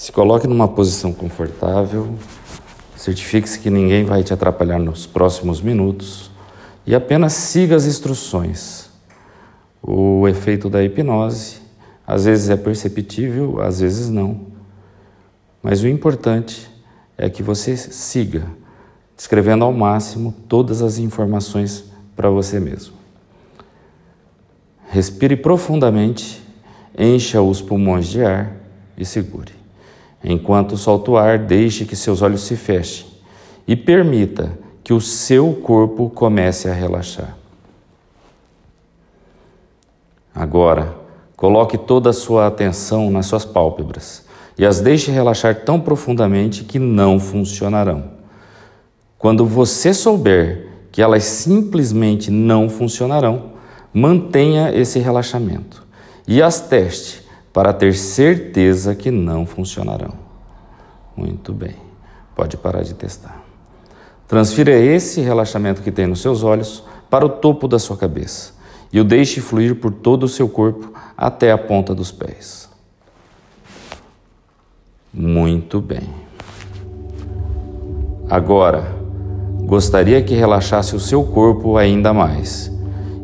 Se coloque numa posição confortável, certifique-se que ninguém vai te atrapalhar nos próximos minutos e apenas siga as instruções. O efeito da hipnose às vezes é perceptível, às vezes não. Mas o importante é que você siga, descrevendo ao máximo todas as informações para você mesmo. Respire profundamente, encha os pulmões de ar e segure. Enquanto solta o ar, deixe que seus olhos se fechem e permita que o seu corpo comece a relaxar. Agora, coloque toda a sua atenção nas suas pálpebras e as deixe relaxar tão profundamente que não funcionarão. Quando você souber que elas simplesmente não funcionarão, mantenha esse relaxamento e as teste para ter certeza que não funcionarão. Muito bem, pode parar de testar. Transfira esse relaxamento que tem nos seus olhos para o topo da sua cabeça e o deixe fluir por todo o seu corpo até a ponta dos pés. Muito bem. Agora, gostaria que relaxasse o seu corpo ainda mais.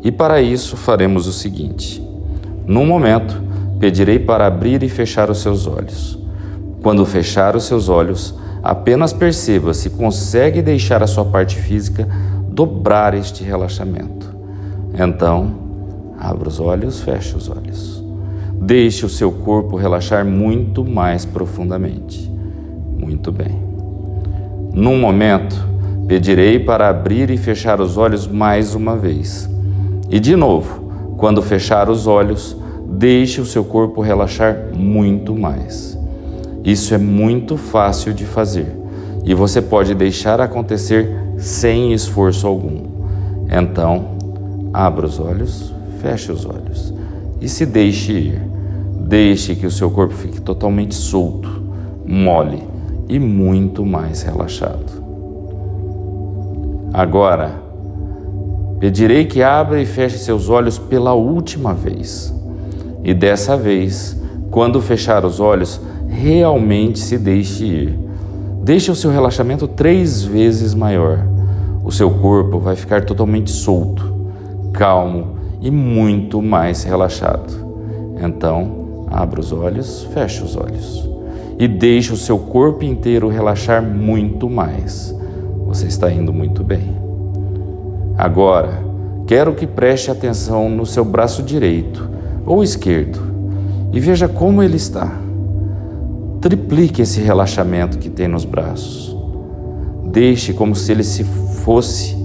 E para isso faremos o seguinte: num momento, pedirei para abrir e fechar os seus olhos. Quando fechar os seus olhos, apenas perceba se consegue deixar a sua parte física dobrar este relaxamento. Então, abra os olhos, feche os olhos. Deixe o seu corpo relaxar muito mais profundamente. Muito bem. Num momento, pedirei para abrir e fechar os olhos mais uma vez. E de novo, quando fechar os olhos, deixe o seu corpo relaxar muito mais. Isso é muito fácil de fazer e você pode deixar acontecer sem esforço algum. Então, abra os olhos, feche os olhos e se deixe ir. Deixe que o seu corpo fique totalmente solto, mole e muito mais relaxado. Agora, Pedirei que abra e feche seus olhos pela última vez. E dessa vez, quando fechar os olhos, realmente se deixe ir. Deixe o seu relaxamento três vezes maior. O seu corpo vai ficar totalmente solto, calmo e muito mais relaxado. Então, abra os olhos, feche os olhos e deixe o seu corpo inteiro relaxar muito mais. Você está indo muito bem. Agora, quero que preste atenção no seu braço direito ou esquerdo e veja como ele está. Triplique esse relaxamento que tem nos braços. Deixe como se ele se fosse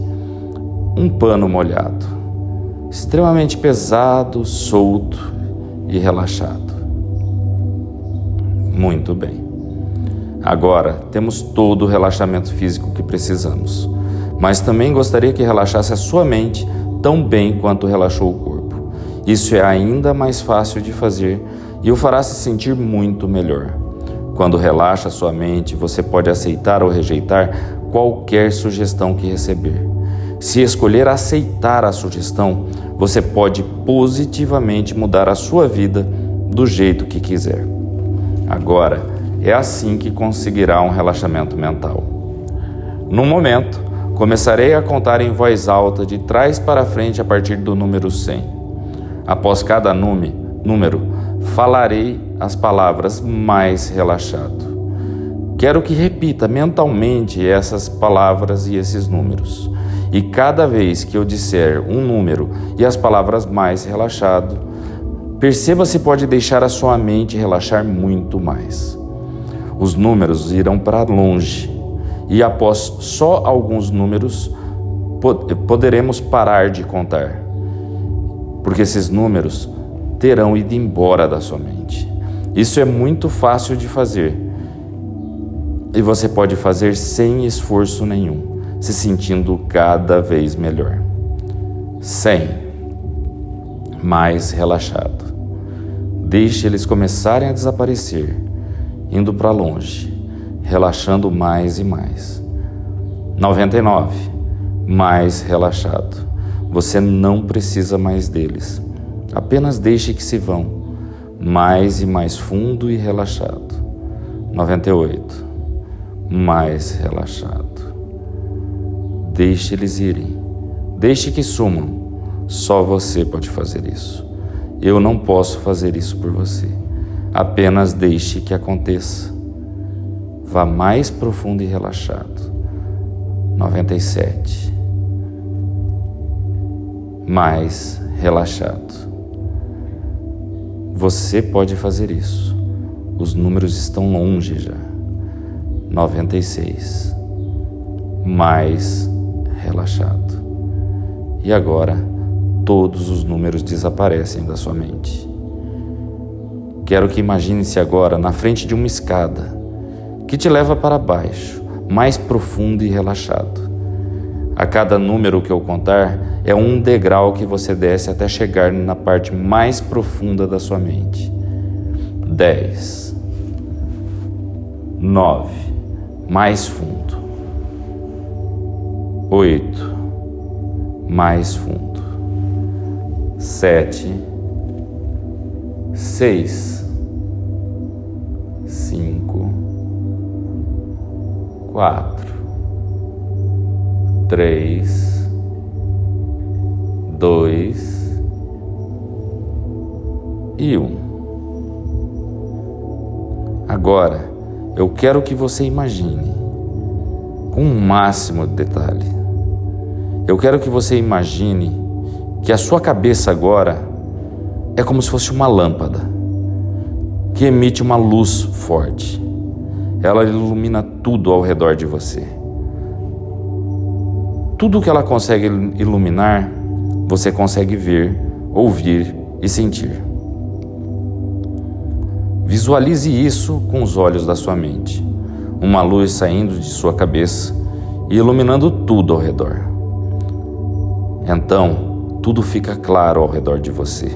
um pano molhado, extremamente pesado, solto e relaxado. Muito bem. Agora temos todo o relaxamento físico que precisamos mas também gostaria que relaxasse a sua mente tão bem quanto relaxou o corpo. Isso é ainda mais fácil de fazer e o fará se sentir muito melhor. Quando relaxa sua mente, você pode aceitar ou rejeitar qualquer sugestão que receber. Se escolher aceitar a sugestão, você pode positivamente mudar a sua vida do jeito que quiser. Agora, é assim que conseguirá um relaxamento mental. No momento, Começarei a contar em voz alta de trás para frente a partir do número 100. Após cada nome, número, falarei as palavras mais relaxado. Quero que repita mentalmente essas palavras e esses números. E cada vez que eu disser um número e as palavras mais relaxado, perceba se pode deixar a sua mente relaxar muito mais. Os números irão para longe e após só alguns números poderemos parar de contar, porque esses números terão ido embora da sua mente. Isso é muito fácil de fazer e você pode fazer sem esforço nenhum, se sentindo cada vez melhor. 100. Mais relaxado. Deixe eles começarem a desaparecer, indo para longe relaxando mais e mais. 99. Mais relaxado. Você não precisa mais deles. Apenas deixe que se vão, mais e mais fundo e relaxado. 98. Mais relaxado. Deixe eles irem. Deixe que sumam. Só você pode fazer isso. Eu não posso fazer isso por você. Apenas deixe que aconteça. Vá mais profundo e relaxado. 97. Mais relaxado. Você pode fazer isso. Os números estão longe já. 96. Mais relaxado. E agora, todos os números desaparecem da sua mente. Quero que imagine-se agora na frente de uma escada que te leva para baixo, mais profundo e relaxado. A cada número que eu contar é um degrau que você desce até chegar na parte mais profunda da sua mente. 10, 9, mais fundo. 8, mais fundo. 7, 6, 5, 4, 3, 2 e 1. Agora, eu quero que você imagine, com o um máximo de detalhe, eu quero que você imagine que a sua cabeça agora é como se fosse uma lâmpada que emite uma luz forte. Ela ilumina tudo ao redor de você. Tudo que ela consegue iluminar, você consegue ver, ouvir e sentir. Visualize isso com os olhos da sua mente. Uma luz saindo de sua cabeça e iluminando tudo ao redor. Então, tudo fica claro ao redor de você.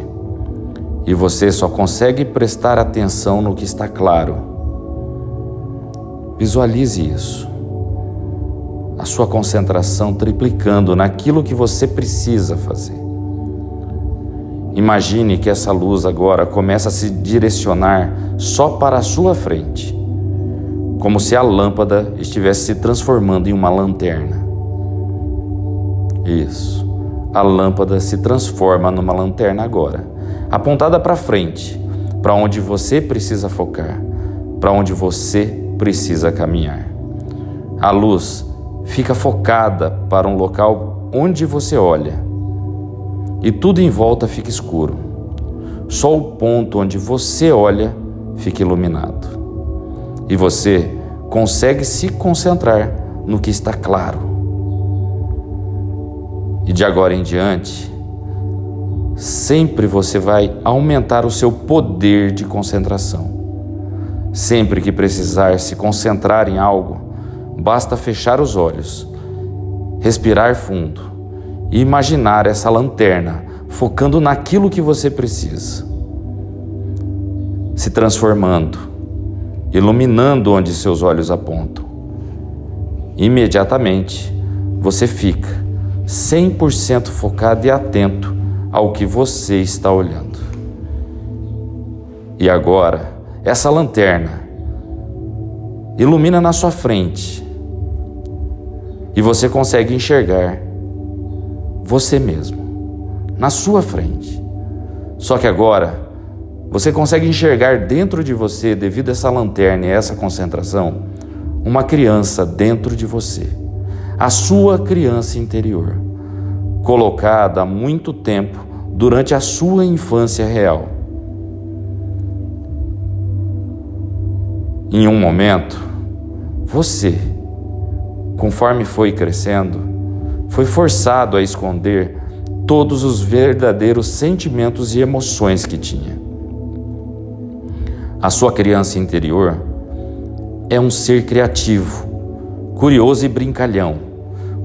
E você só consegue prestar atenção no que está claro. Visualize isso. A sua concentração triplicando naquilo que você precisa fazer. Imagine que essa luz agora começa a se direcionar só para a sua frente, como se a lâmpada estivesse se transformando em uma lanterna. Isso a lâmpada se transforma numa lanterna agora, apontada para frente, para onde você precisa focar, para onde você precisa caminhar. A luz fica focada para um local onde você olha e tudo em volta fica escuro. Só o ponto onde você olha fica iluminado. E você consegue se concentrar no que está claro e de agora em diante, sempre você vai aumentar o seu poder de concentração. Sempre que precisar se concentrar em algo, basta fechar os olhos, respirar fundo e imaginar essa lanterna focando naquilo que você precisa, se transformando, iluminando onde seus olhos apontam. Imediatamente você fica 100% focado e atento ao que você está olhando. E agora, essa lanterna ilumina na sua frente e você consegue enxergar você mesmo na sua frente. Só que agora você consegue enxergar dentro de você, devido a essa lanterna e essa concentração, uma criança dentro de você a sua criança interior, colocada há muito tempo durante a sua infância real. Em um momento, você, conforme foi crescendo, foi forçado a esconder todos os verdadeiros sentimentos e emoções que tinha. A sua criança interior é um ser criativo, curioso e brincalhão,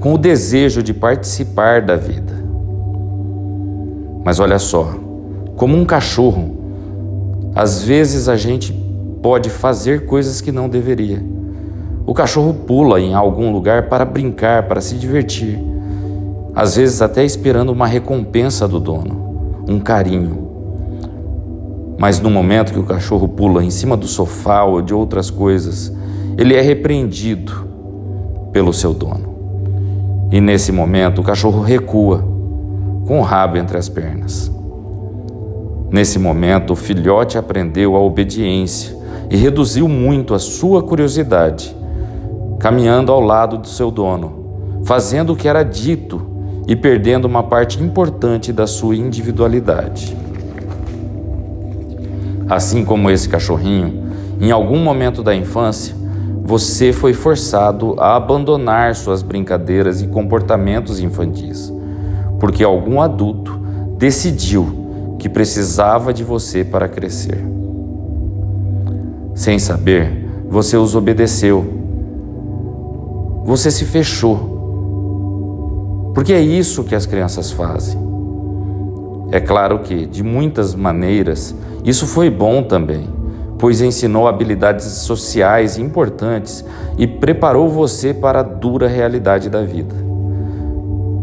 com o desejo de participar da vida. Mas olha só, como um cachorro, às vezes a gente pode fazer coisas que não deveria. O cachorro pula em algum lugar para brincar, para se divertir, às vezes até esperando uma recompensa do dono, um carinho. Mas no momento que o cachorro pula em cima do sofá ou de outras coisas, ele é repreendido pelo seu dono. E nesse momento o cachorro recua, com o rabo entre as pernas. Nesse momento, o filhote aprendeu a obediência e reduziu muito a sua curiosidade, caminhando ao lado do seu dono, fazendo o que era dito e perdendo uma parte importante da sua individualidade. Assim como esse cachorrinho, em algum momento da infância, você foi forçado a abandonar suas brincadeiras e comportamentos infantis, porque algum adulto decidiu que precisava de você para crescer. Sem saber, você os obedeceu. Você se fechou. Porque é isso que as crianças fazem. É claro que, de muitas maneiras, isso foi bom também, pois ensinou habilidades sociais importantes e preparou você para a dura realidade da vida.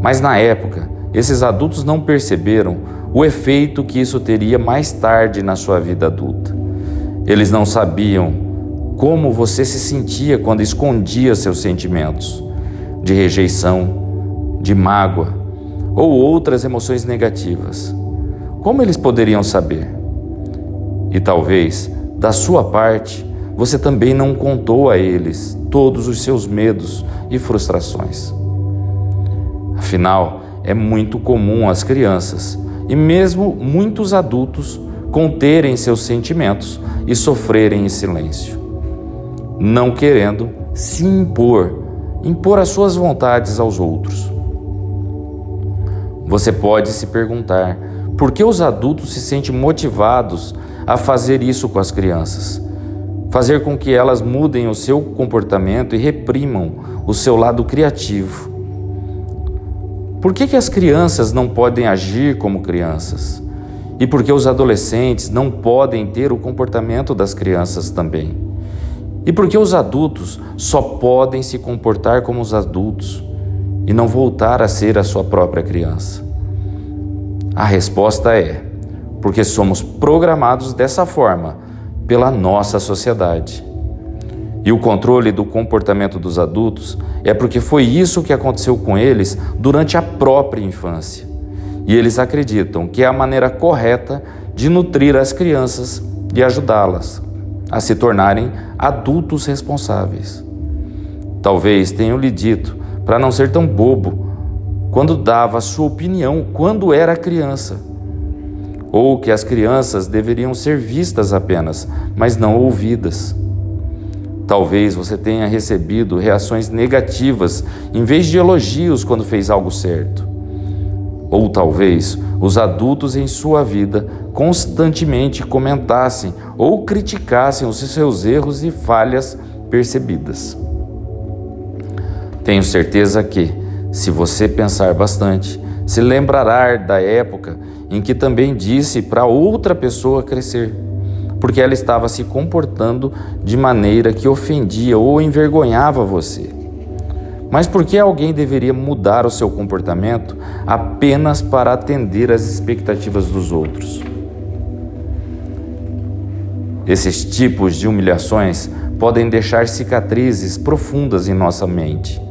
Mas na época, esses adultos não perceberam o efeito que isso teria mais tarde na sua vida adulta. Eles não sabiam como você se sentia quando escondia seus sentimentos de rejeição, de mágoa ou outras emoções negativas. Como eles poderiam saber? E talvez, da sua parte, você também não contou a eles todos os seus medos e frustrações. Afinal, é muito comum as crianças e mesmo muitos adultos conterem seus sentimentos e sofrerem em silêncio, não querendo se impor, impor as suas vontades aos outros. Você pode se perguntar por que os adultos se sentem motivados a fazer isso com as crianças? Fazer com que elas mudem o seu comportamento e reprimam o seu lado criativo. Por que, que as crianças não podem agir como crianças? E por que os adolescentes não podem ter o comportamento das crianças também? E por que os adultos só podem se comportar como os adultos e não voltar a ser a sua própria criança? A resposta é: porque somos programados dessa forma pela nossa sociedade. E o controle do comportamento dos adultos é porque foi isso que aconteceu com eles durante a própria infância. E eles acreditam que é a maneira correta de nutrir as crianças e ajudá-las a se tornarem adultos responsáveis. Talvez tenham lhe dito para não ser tão bobo quando dava sua opinião quando era criança, ou que as crianças deveriam ser vistas apenas, mas não ouvidas. Talvez você tenha recebido reações negativas em vez de elogios quando fez algo certo. Ou talvez os adultos em sua vida constantemente comentassem ou criticassem os seus erros e falhas percebidas. Tenho certeza que, se você pensar bastante, se lembrará da época em que também disse para outra pessoa crescer, porque ela estava se comportando de maneira que ofendia ou envergonhava você. Mas por que alguém deveria mudar o seu comportamento apenas para atender às expectativas dos outros? Esses tipos de humilhações podem deixar cicatrizes profundas em nossa mente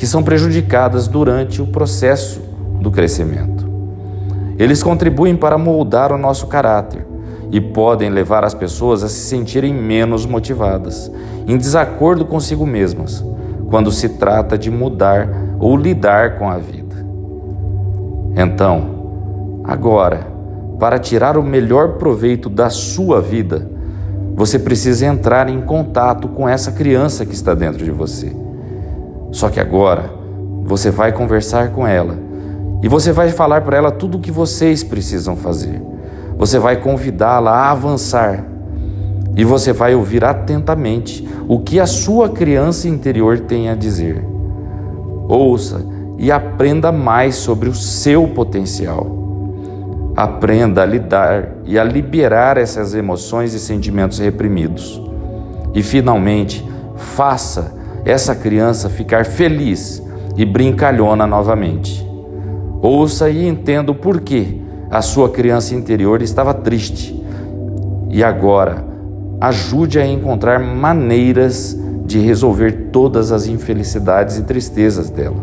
que são prejudicadas durante o processo do crescimento. Eles contribuem para moldar o nosso caráter e podem levar as pessoas a se sentirem menos motivadas, em desacordo consigo mesmas, quando se trata de mudar ou lidar com a vida. Então, agora, para tirar o melhor proveito da sua vida, você precisa entrar em contato com essa criança que está dentro de você só que agora você vai conversar com ela e você vai falar para ela tudo o que vocês precisam fazer. Você vai convidá-la a avançar e você vai ouvir atentamente o que a sua criança interior tem a dizer. Ouça e aprenda mais sobre o seu potencial. Aprenda a lidar e a liberar essas emoções e sentimentos reprimidos. E finalmente, faça essa criança ficar feliz e brincalhona novamente. Ouça e entenda o porquê a sua criança interior estava triste E agora, ajude a encontrar maneiras de resolver todas as infelicidades e tristezas dela.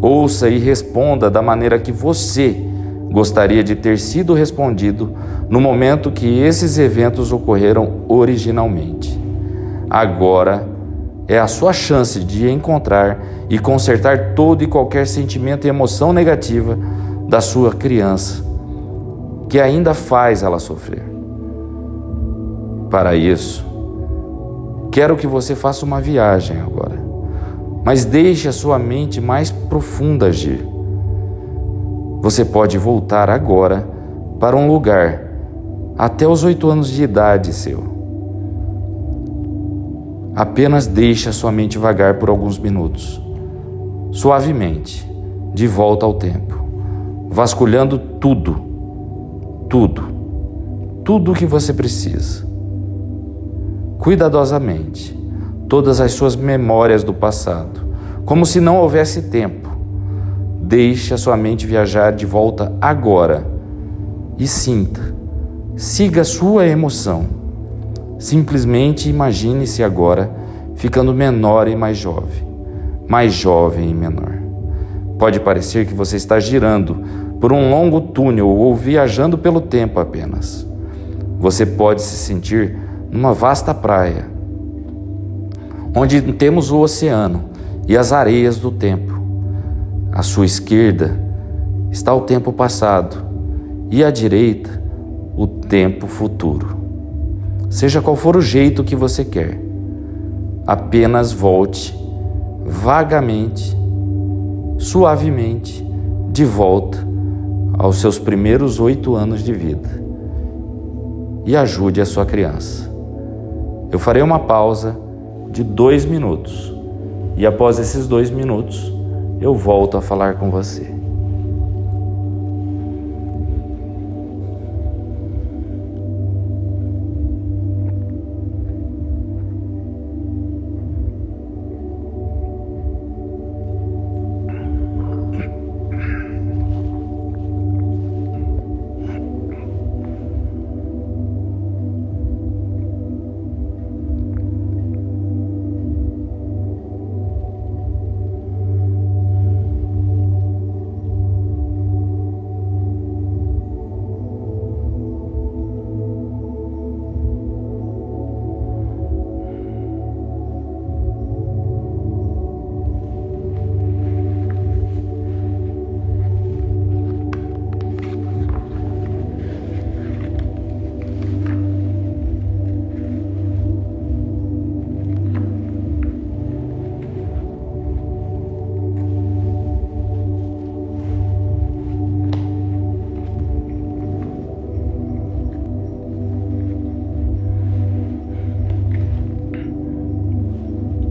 Ouça e responda da maneira que você gostaria de ter sido respondido no momento que esses eventos ocorreram originalmente. Agora é a sua chance de encontrar e consertar todo e qualquer sentimento e emoção negativa da sua criança que ainda faz ela sofrer. Para isso, quero que você faça uma viagem agora, mas deixe a sua mente mais profunda agir. Você pode voltar agora para um lugar até os oito anos de idade seu. Apenas deixe a sua mente vagar por alguns minutos, suavemente, de volta ao tempo, vasculhando tudo, tudo, tudo o que você precisa. Cuidadosamente, todas as suas memórias do passado, como se não houvesse tempo. Deixe a sua mente viajar de volta agora e sinta, siga sua emoção Simplesmente imagine-se agora ficando menor e mais jovem, mais jovem e menor. Pode parecer que você está girando por um longo túnel ou viajando pelo tempo apenas. Você pode se sentir numa vasta praia, onde temos o oceano e as areias do tempo. À sua esquerda está o tempo passado e à direita o tempo futuro seja qual for o jeito que você quer. Apenas volte vagamente, suavemente, de volta aos seus primeiros oito anos de vida e ajude a sua criança. Eu farei uma pausa de dois minutos e após esses dois minutos eu volto a falar com você.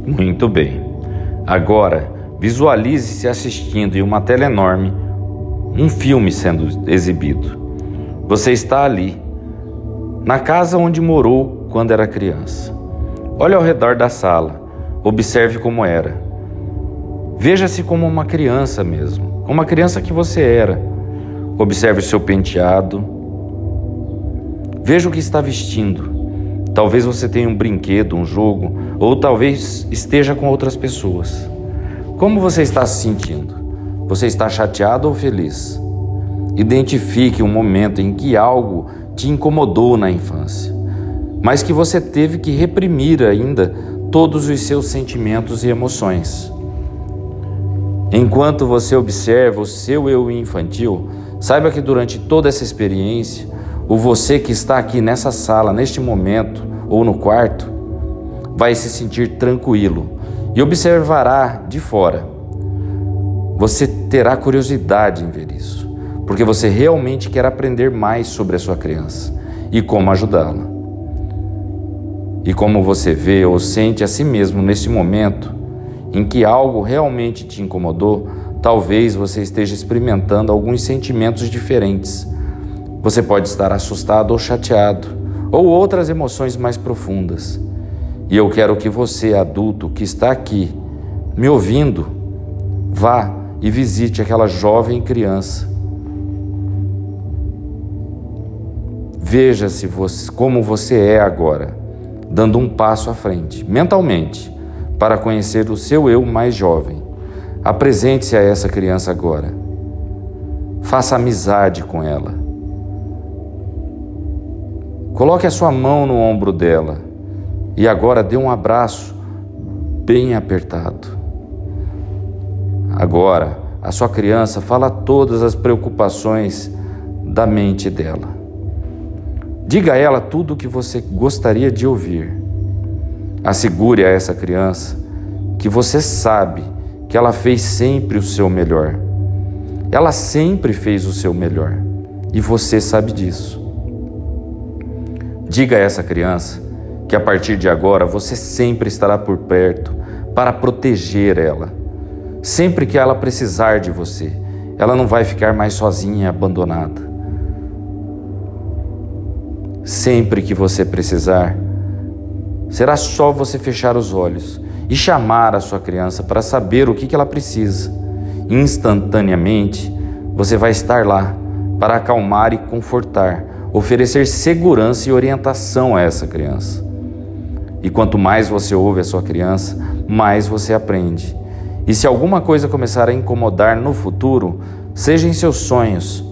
Muito bem. Agora, visualize-se assistindo em uma tela enorme um filme sendo exibido. Você está ali, na casa onde morou quando era criança. Olhe ao redor da sala, observe como era. Veja-se como uma criança mesmo, como uma criança que você era. Observe o seu penteado. Veja o que está vestindo. Talvez você tenha um brinquedo, um jogo, ou talvez esteja com outras pessoas. Como você está se sentindo? Você está chateado ou feliz? Identifique um momento em que algo te incomodou na infância, mas que você teve que reprimir ainda todos os seus sentimentos e emoções. Enquanto você observa o seu eu infantil, saiba que durante toda essa experiência, o você que está aqui nessa sala, neste momento, ou no quarto, vai se sentir tranquilo e observará de fora. Você terá curiosidade em ver isso, porque você realmente quer aprender mais sobre a sua criança e como ajudá-la. E como você vê ou sente a si mesmo neste momento em que algo realmente te incomodou, talvez você esteja experimentando alguns sentimentos diferentes você pode estar assustado ou chateado, ou outras emoções mais profundas. E eu quero que você, adulto que está aqui, me ouvindo, vá e visite aquela jovem criança. Veja-se você, como você é agora, dando um passo à frente, mentalmente, para conhecer o seu eu mais jovem. Apresente-se a essa criança agora. Faça amizade com ela. Coloque a sua mão no ombro dela e agora dê um abraço bem apertado. Agora, a sua criança fala todas as preocupações da mente dela. Diga a ela tudo o que você gostaria de ouvir. Assegure a essa criança que você sabe que ela fez sempre o seu melhor. Ela sempre fez o seu melhor e você sabe disso. Diga a essa criança que a partir de agora você sempre estará por perto para proteger ela. Sempre que ela precisar de você, ela não vai ficar mais sozinha e abandonada. Sempre que você precisar, será só você fechar os olhos e chamar a sua criança para saber o que ela precisa. Instantaneamente, você vai estar lá para acalmar e confortar, oferecer segurança e orientação a essa criança. E quanto mais você ouve a sua criança, mais você aprende. E se alguma coisa começar a incomodar no futuro, seja em seus sonhos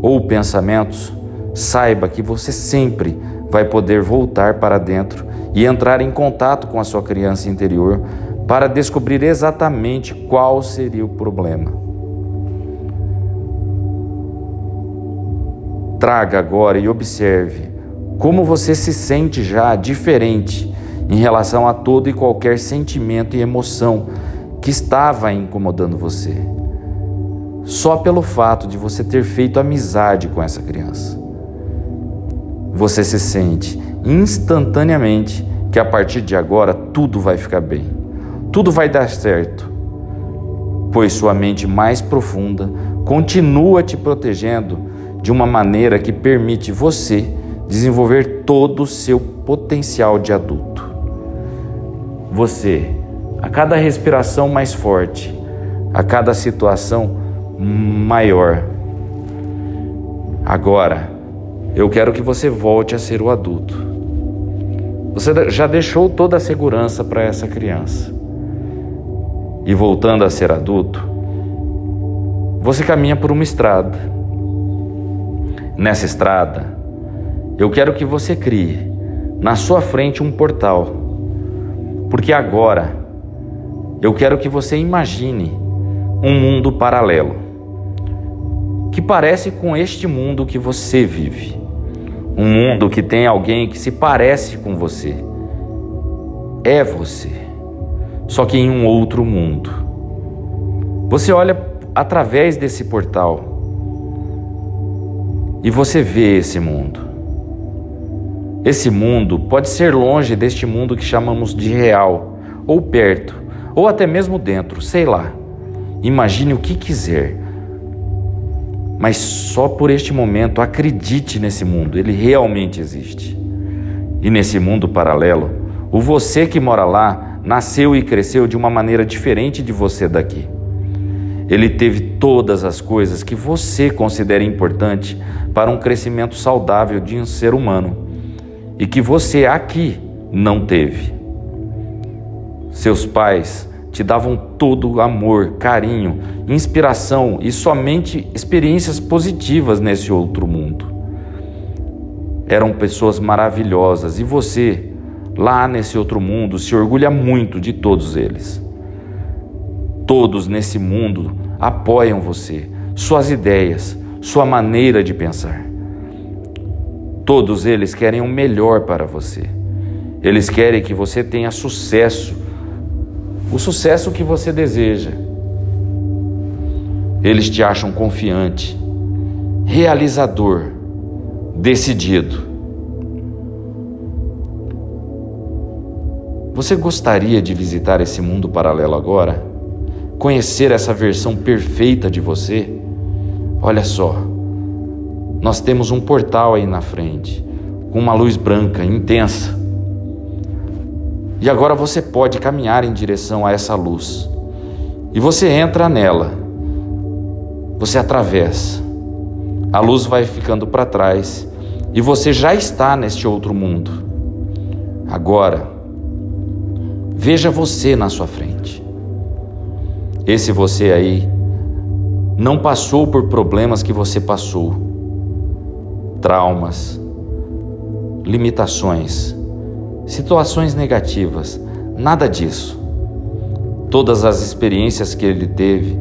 ou pensamentos, saiba que você sempre vai poder voltar para dentro e entrar em contato com a sua criança interior para descobrir exatamente qual seria o problema. Traga agora e observe como você se sente já diferente em relação a todo e qualquer sentimento e emoção que estava incomodando você. Só pelo fato de você ter feito amizade com essa criança você se sente instantaneamente que a partir de agora tudo vai ficar bem, tudo vai dar certo, pois sua mente mais profunda continua te protegendo de uma maneira que permite você desenvolver todo o seu potencial de adulto. Você, a cada respiração mais forte, a cada situação maior. Agora, eu quero que você volte a ser o adulto. Você já deixou toda a segurança para essa criança. E voltando a ser adulto, você caminha por uma estrada. Nessa estrada, eu quero que você crie na sua frente um portal. Porque agora eu quero que você imagine um mundo paralelo que parece com este mundo que você vive. Um mundo que tem alguém que se parece com você. É você, só que em um outro mundo. Você olha através desse portal e você vê esse mundo. Esse mundo pode ser longe deste mundo que chamamos de real, ou perto, ou até mesmo dentro, sei lá. Imagine o que quiser, mas só por este momento acredite nesse mundo, ele realmente existe. E nesse mundo paralelo, o você que mora lá nasceu e cresceu de uma maneira diferente de você daqui. Ele teve todas as coisas que você considera importante para um crescimento saudável de um ser humano e que você aqui não teve. Seus pais te davam todo amor, carinho, inspiração e somente experiências positivas nesse outro mundo. Eram pessoas maravilhosas e você, lá nesse outro mundo, se orgulha muito de todos eles. Todos nesse mundo apoiam você, suas ideias, sua maneira de pensar. Todos eles querem o melhor para você. Eles querem que você tenha sucesso o sucesso que você deseja. Eles te acham confiante, realizador, decidido. Você gostaria de visitar esse mundo paralelo agora? Conhecer essa versão perfeita de você? Olha só, nós temos um portal aí na frente, com uma luz branca intensa. E agora você pode caminhar em direção a essa luz. E você entra nela. Você atravessa. A luz vai ficando para trás E você já está neste outro mundo. Agora, veja você na sua frente. Esse você aí não passou por problemas que você passou, traumas, limitações, situações negativas, nada disso. Todas as experiências que ele teve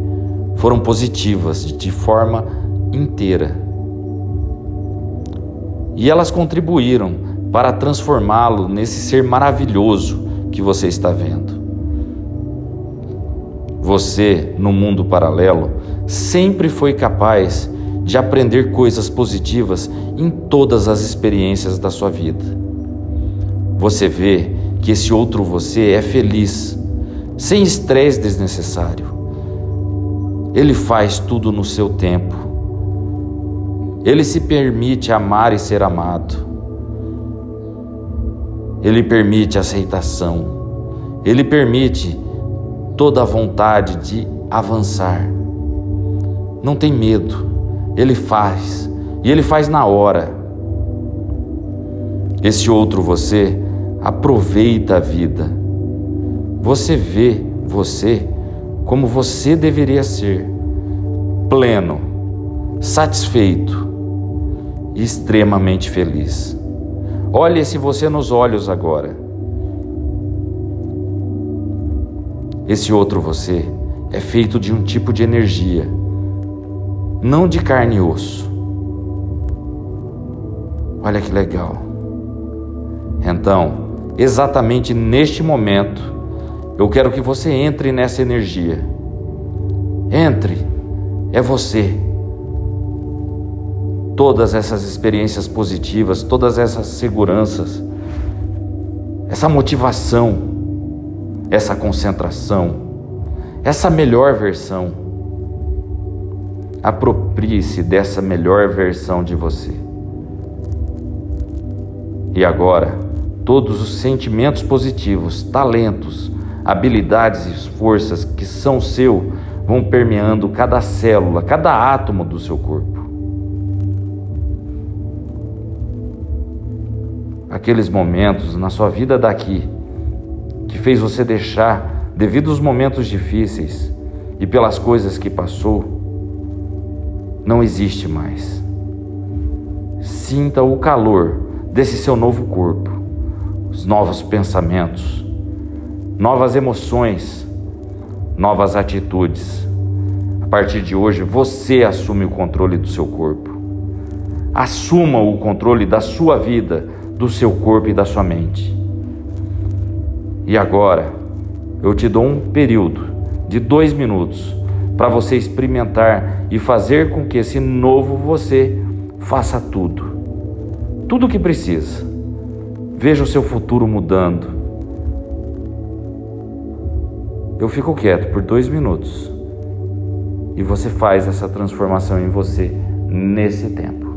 foram positivas de forma inteira. E elas contribuíram para transformá-lo nesse ser maravilhoso que você está vendo. Você, no mundo paralelo, sempre foi capaz de aprender coisas positivas em todas as experiências da sua vida. Você vê que esse outro você é feliz, sem estresse desnecessário. Ele faz tudo no seu tempo. Ele se permite amar e ser amado. Ele permite aceitação. Ele permite toda a vontade de avançar. Não tem medo, ele faz e ele faz na hora. Esse outro você aproveita a vida. Você vê você como você deveria ser, pleno, satisfeito e extremamente feliz. Olhe esse você nos olhos agora. Esse outro você é feito de um tipo de energia, não de carne e osso. Olha que legal. Então, exatamente neste momento, eu quero que você entre nessa energia. Entre, é você. Todas essas experiências positivas, todas essas seguranças, essa motivação, essa concentração, essa melhor versão. Aproprie-se dessa melhor versão de você. E agora, todos os sentimentos positivos, talentos, habilidades e forças que são seu vão permeando cada célula, cada átomo do seu corpo. Aqueles momentos na sua vida daqui que fez você deixar devido aos momentos difíceis e pelas coisas que passou, não existe mais. Sinta o calor desse seu novo corpo, os novos pensamentos, novas emoções, novas atitudes. A partir de hoje, você assume o controle do seu corpo. Assuma o controle da sua vida, do seu corpo e da sua mente. E agora, eu te dou um período de dois minutos para você experimentar e fazer com que esse novo você faça tudo. Tudo o que precisa. Veja o seu futuro mudando. Eu fico quieto por dois minutos e você faz essa transformação em você nesse tempo.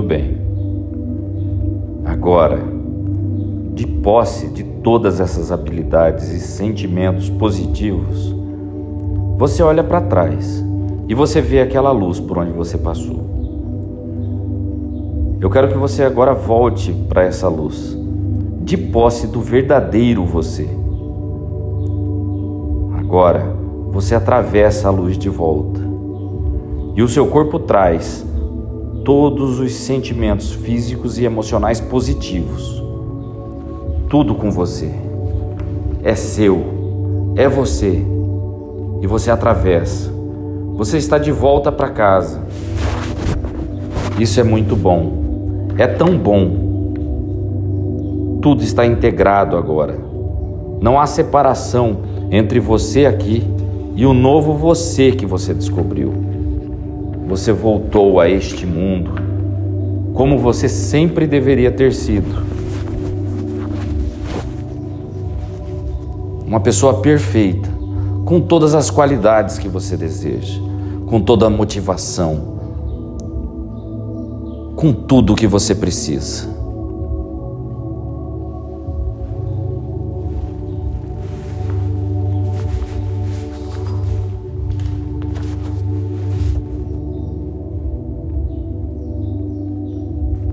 Muito bem. Agora, de posse de todas essas habilidades e sentimentos positivos, você olha para trás e você vê aquela luz por onde você passou. Eu quero que você agora volte para essa luz, de posse do verdadeiro você. Agora, você atravessa a luz de volta e o seu corpo traz todos os sentimentos físicos e emocionais positivos. Tudo com você. É seu. É você. E você atravessa. Você está de volta para casa. Isso é muito bom. É tão bom. Tudo está integrado agora. Não há separação entre você aqui e o novo você que você descobriu. Você voltou a este mundo como você sempre deveria ter sido. Uma pessoa perfeita, com todas as qualidades que você deseja, com toda a motivação, com tudo o que você precisa.